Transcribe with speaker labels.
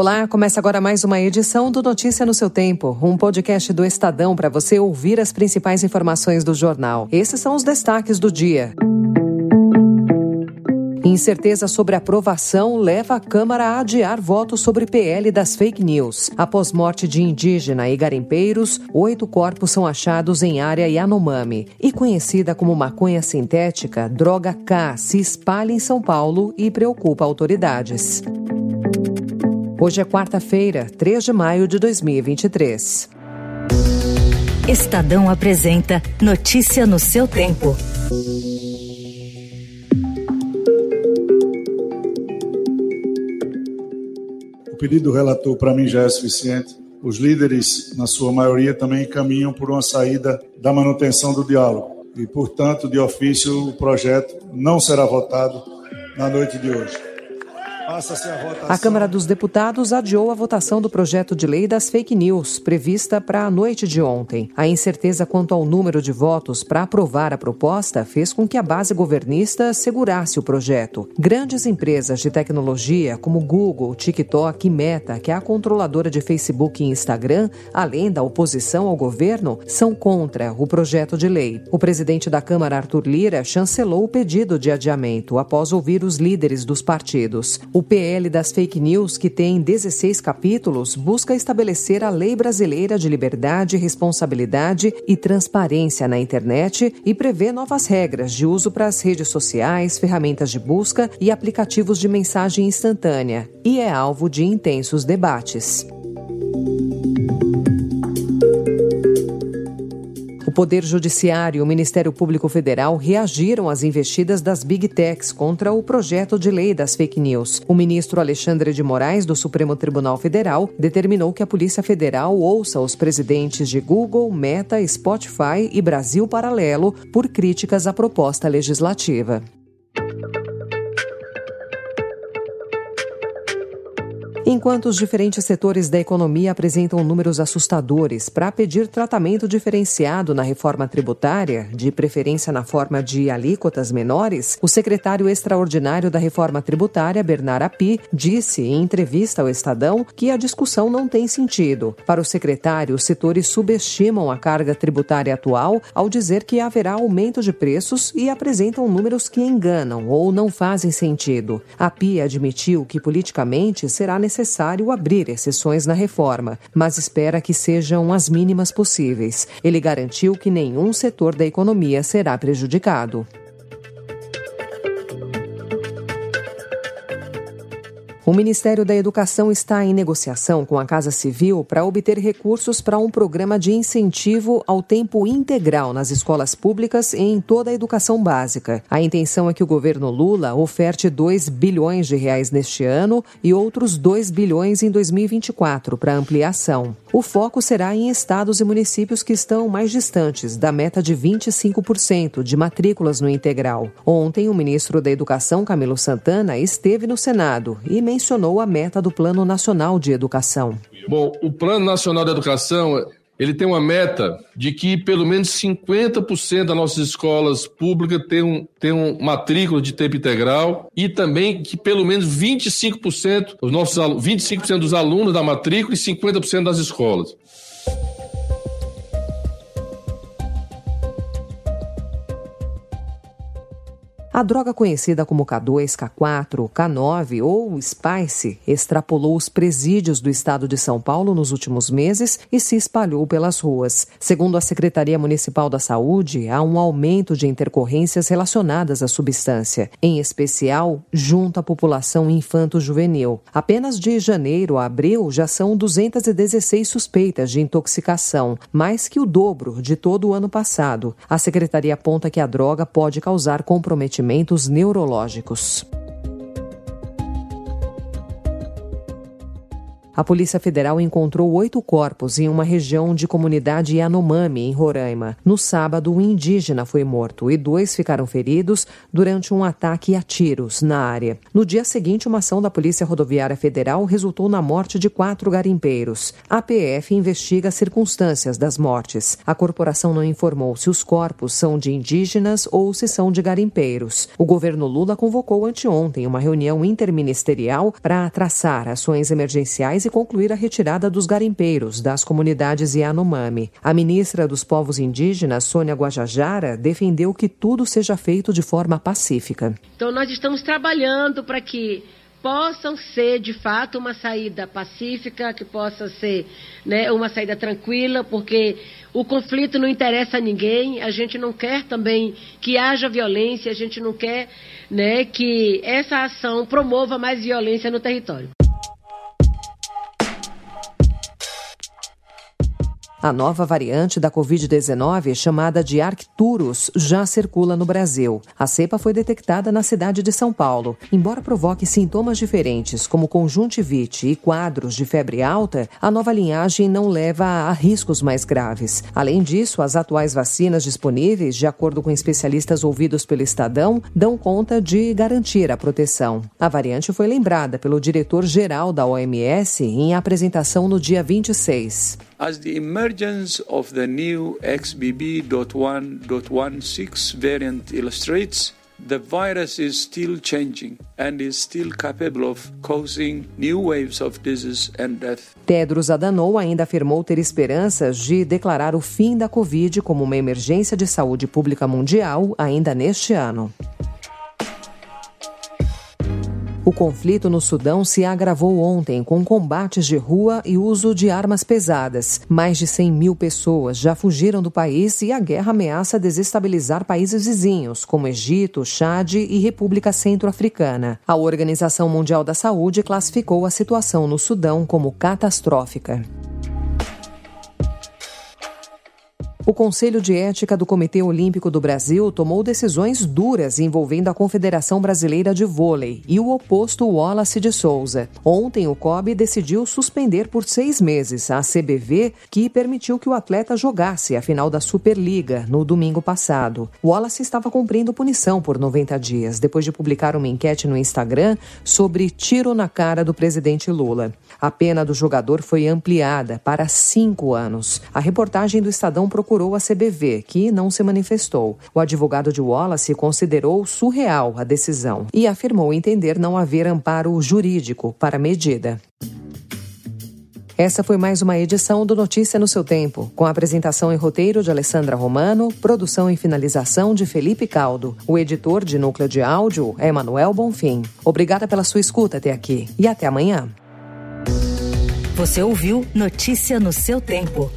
Speaker 1: Olá, começa agora mais uma edição do Notícia no seu Tempo, um podcast do Estadão para você ouvir as principais informações do jornal. Esses são os destaques do dia. Incerteza sobre aprovação leva a Câmara a adiar voto sobre PL das fake news. Após morte de indígena e garimpeiros, oito corpos são achados em área Yanomami. E conhecida como maconha sintética, droga K se espalha em São Paulo e preocupa autoridades. Hoje é quarta-feira, 3 de maio de 2023.
Speaker 2: Estadão apresenta Notícia no seu tempo.
Speaker 3: O pedido do relator para mim já é suficiente. Os líderes, na sua maioria, também caminham por uma saída da manutenção do diálogo. E, portanto, de ofício, o projeto não será votado na noite de hoje.
Speaker 1: A, Câmara dos Deputados adiou a votação do projeto de lei das fake news, prevista para a noite de ontem. A incerteza quanto ao número de votos para aprovar a proposta fez com que a base governista segurasse o projeto. Grandes empresas de tecnologia, como Google, TikTok e Meta, que é a controladora de Facebook e Instagram, além da oposição ao governo, são contra o projeto de lei. O presidente da Câmara, Arthur Lira, chancelou o pedido de adiamento após ouvir os líderes dos partidos. O o PL das fake news, que tem 16 capítulos, busca estabelecer a lei brasileira de liberdade, responsabilidade e transparência na internet e prevê novas regras de uso para as redes sociais, ferramentas de busca e aplicativos de mensagem instantânea, e é alvo de intensos debates. O Poder Judiciário e o Ministério Público Federal reagiram às investidas das Big Techs contra o projeto de lei das fake news. O ministro Alexandre de Moraes, do Supremo Tribunal Federal, determinou que a Polícia Federal ouça os presidentes de Google, Meta, Spotify e Brasil Paralelo por críticas à proposta legislativa. Enquanto os diferentes setores da economia apresentam números assustadores para pedir tratamento diferenciado na reforma tributária, de preferência na forma de alíquotas menores, o secretário extraordinário da reforma tributária, Bernard Api, disse em entrevista ao Estadão que a discussão não tem sentido. Para o secretário, os setores subestimam a carga tributária atual ao dizer que haverá aumento de preços e apresentam números que enganam ou não fazem sentido. Api admitiu que politicamente será necessário necessário abrir exceções na reforma, mas espera que sejam as mínimas possíveis. Ele garantiu que nenhum setor da economia será prejudicado. O Ministério da Educação está em negociação com a Casa Civil para obter recursos para um programa de incentivo ao tempo integral nas escolas públicas e em toda a educação básica. A intenção é que o governo Lula oferte 2 bilhões de reais neste ano e outros 2 bilhões em 2024 para ampliação. O foco será em estados e municípios que estão mais distantes da meta de 25% de matrículas no integral. Ontem, o ministro da Educação, Camilo Santana, esteve no Senado e mencionou a meta do Plano Nacional de Educação.
Speaker 4: Bom, o Plano Nacional de Educação ele tem uma meta de que pelo menos 50% das nossas escolas públicas tenham, tenham matrícula de tempo integral e também que pelo menos 25%, os nossos 25% dos alunos da matrícula e 50% das escolas.
Speaker 1: A droga conhecida como K2, K4, K9 ou Spice extrapolou os presídios do estado de São Paulo nos últimos meses e se espalhou pelas ruas. Segundo a Secretaria Municipal da Saúde, há um aumento de intercorrências relacionadas à substância, em especial junto à população infanto-juvenil. Apenas de janeiro a abril já são 216 suspeitas de intoxicação, mais que o dobro de todo o ano passado. A secretaria aponta que a droga pode causar comprometimento neurológicos. A Polícia Federal encontrou oito corpos em uma região de comunidade Yanomami, em Roraima. No sábado, um indígena foi morto e dois ficaram feridos durante um ataque a tiros na área. No dia seguinte, uma ação da Polícia Rodoviária Federal resultou na morte de quatro garimpeiros. A PF investiga as circunstâncias das mortes. A corporação não informou se os corpos são de indígenas ou se são de garimpeiros. O governo Lula convocou anteontem uma reunião interministerial para traçar ações emergenciais e concluir a retirada dos garimpeiros das comunidades Yanomami. A ministra dos Povos Indígenas, Sônia Guajajara, defendeu que tudo seja feito de forma pacífica.
Speaker 5: Então, nós estamos trabalhando para que possam ser de fato uma saída pacífica, que possa ser né, uma saída tranquila, porque o conflito não interessa a ninguém, a gente não quer também que haja violência, a gente não quer né, que essa ação promova mais violência no território.
Speaker 1: A nova variante da Covid-19, chamada de Arcturus, já circula no Brasil. A cepa foi detectada na cidade de São Paulo. Embora provoque sintomas diferentes, como conjuntivite e quadros de febre alta, a nova linhagem não leva a riscos mais graves. Além disso, as atuais vacinas disponíveis, de acordo com especialistas ouvidos pelo Estadão, dão conta de garantir a proteção. A variante foi lembrada pelo diretor-geral da OMS em apresentação no dia 26.
Speaker 6: As the emergence of the new XBB.1.16 variant illustrates, the virus is still changing and is still capable of causing new waves of disease and death.
Speaker 1: Tedros Adhanom ainda afirmou ter esperanças de declarar o fim da Covid como uma emergência de saúde pública mundial ainda neste ano. O conflito no Sudão se agravou ontem com combates de rua e uso de armas pesadas. Mais de 100 mil pessoas já fugiram do país e a guerra ameaça desestabilizar países vizinhos, como Egito, Chad e República Centro-Africana. A Organização Mundial da Saúde classificou a situação no Sudão como catastrófica. O Conselho de Ética do Comitê Olímpico do Brasil tomou decisões duras envolvendo a Confederação Brasileira de Vôlei e o oposto Wallace de Souza. Ontem, o COB decidiu suspender por seis meses a CBV, que permitiu que o atleta jogasse a final da Superliga no domingo passado. Wallace estava cumprindo punição por 90 dias, depois de publicar uma enquete no Instagram sobre tiro na cara do presidente Lula. A pena do jogador foi ampliada para cinco anos. A reportagem do Estadão procurou procurou a CBV, que não se manifestou. O advogado de Wallace considerou surreal a decisão e afirmou entender não haver amparo jurídico para a medida. Essa foi mais uma edição do Notícia no seu tempo, com apresentação e roteiro de Alessandra Romano, produção e finalização de Felipe Caldo. O editor de núcleo de áudio é Manuel Bonfim. Obrigada pela sua escuta até aqui e até amanhã.
Speaker 2: Você ouviu Notícia no seu tempo.